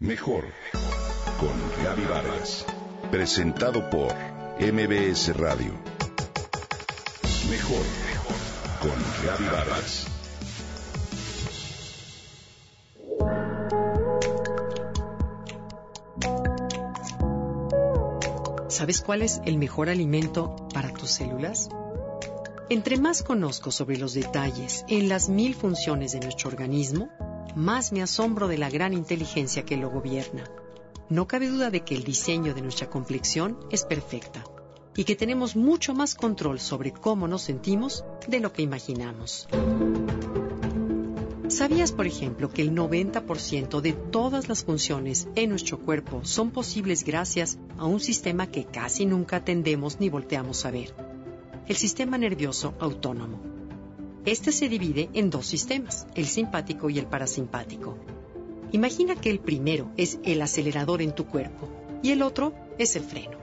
Mejor con Gaby Vargas. Presentado por MBS Radio. Mejor con Gaby Vargas. ¿Sabes cuál es el mejor alimento para tus células? Entre más conozco sobre los detalles en las mil funciones de nuestro organismo, más me asombro de la gran inteligencia que lo gobierna. No cabe duda de que el diseño de nuestra complexión es perfecta y que tenemos mucho más control sobre cómo nos sentimos de lo que imaginamos. ¿Sabías, por ejemplo, que el 90% de todas las funciones en nuestro cuerpo son posibles gracias a un sistema que casi nunca atendemos ni volteamos a ver? El sistema nervioso autónomo. Este se divide en dos sistemas, el simpático y el parasimpático. Imagina que el primero es el acelerador en tu cuerpo y el otro es el freno.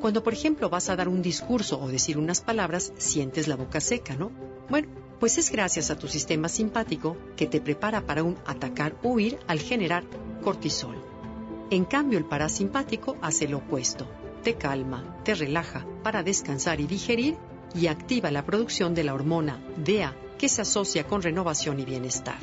Cuando, por ejemplo, vas a dar un discurso o decir unas palabras, sientes la boca seca, ¿no? Bueno, pues es gracias a tu sistema simpático que te prepara para un atacar o huir al generar cortisol. En cambio, el parasimpático hace lo opuesto. Te calma, te relaja para descansar y digerir y activa la producción de la hormona DEA que se asocia con renovación y bienestar.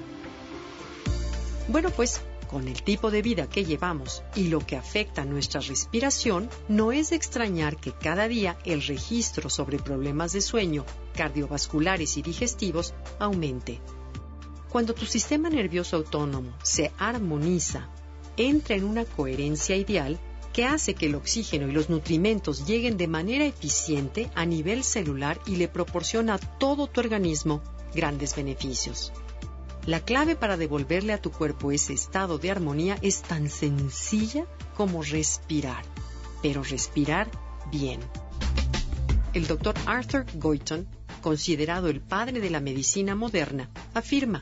Bueno, pues con el tipo de vida que llevamos y lo que afecta a nuestra respiración, no es de extrañar que cada día el registro sobre problemas de sueño, cardiovasculares y digestivos aumente. Cuando tu sistema nervioso autónomo se armoniza, entra en una coherencia ideal, que hace que el oxígeno y los nutrimentos lleguen de manera eficiente a nivel celular y le proporciona a todo tu organismo grandes beneficios. La clave para devolverle a tu cuerpo ese estado de armonía es tan sencilla como respirar, pero respirar bien. El doctor Arthur Goyton, considerado el padre de la medicina moderna, afirma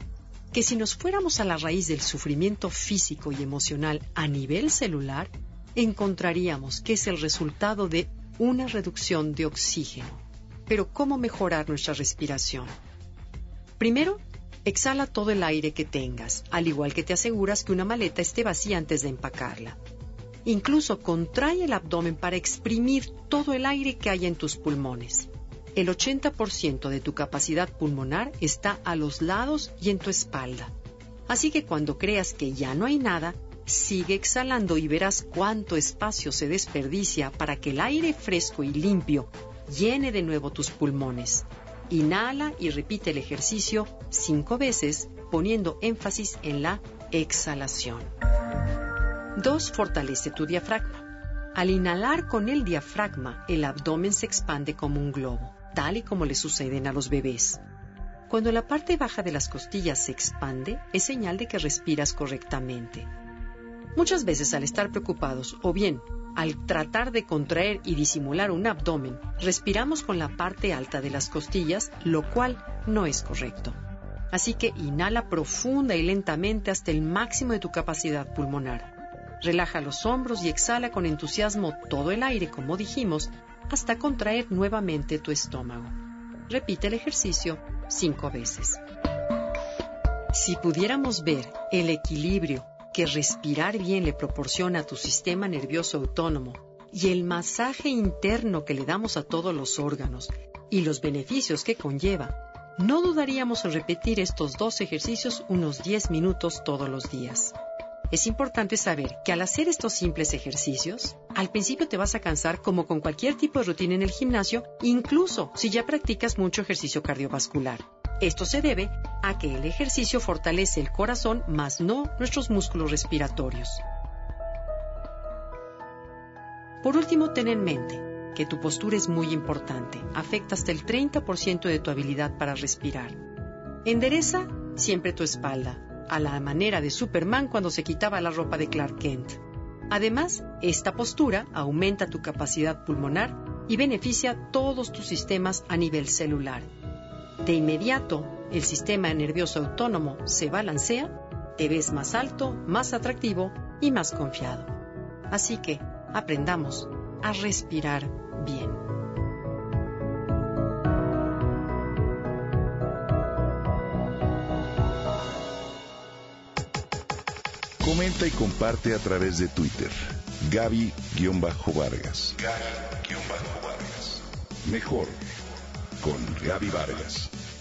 que si nos fuéramos a la raíz del sufrimiento físico y emocional a nivel celular, encontraríamos que es el resultado de una reducción de oxígeno. Pero ¿cómo mejorar nuestra respiración? Primero, exhala todo el aire que tengas, al igual que te aseguras que una maleta esté vacía antes de empacarla. Incluso contrae el abdomen para exprimir todo el aire que hay en tus pulmones. El 80% de tu capacidad pulmonar está a los lados y en tu espalda. Así que cuando creas que ya no hay nada, Sigue exhalando y verás cuánto espacio se desperdicia para que el aire fresco y limpio llene de nuevo tus pulmones. Inhala y repite el ejercicio cinco veces poniendo énfasis en la exhalación. 2. Fortalece tu diafragma. Al inhalar con el diafragma, el abdomen se expande como un globo, tal y como le suceden a los bebés. Cuando la parte baja de las costillas se expande, es señal de que respiras correctamente. Muchas veces al estar preocupados o bien al tratar de contraer y disimular un abdomen, respiramos con la parte alta de las costillas, lo cual no es correcto. Así que inhala profunda y lentamente hasta el máximo de tu capacidad pulmonar. Relaja los hombros y exhala con entusiasmo todo el aire, como dijimos, hasta contraer nuevamente tu estómago. Repite el ejercicio cinco veces. Si pudiéramos ver el equilibrio que respirar bien le proporciona a tu sistema nervioso autónomo y el masaje interno que le damos a todos los órganos y los beneficios que conlleva, no dudaríamos en repetir estos dos ejercicios unos 10 minutos todos los días. Es importante saber que al hacer estos simples ejercicios, al principio te vas a cansar como con cualquier tipo de rutina en el gimnasio, incluso si ya practicas mucho ejercicio cardiovascular. Esto se debe a que el ejercicio fortalece el corazón, más no nuestros músculos respiratorios. Por último, ten en mente que tu postura es muy importante, afecta hasta el 30% de tu habilidad para respirar. Endereza siempre tu espalda, a la manera de Superman cuando se quitaba la ropa de Clark Kent. Además, esta postura aumenta tu capacidad pulmonar y beneficia todos tus sistemas a nivel celular de inmediato, el sistema nervioso autónomo se balancea, te ves más alto, más atractivo y más confiado. Así que aprendamos a respirar bien. Comenta y comparte a través de Twitter. Gaby-Vargas. Gaby-Vargas. Mejor con Gaby Vargas.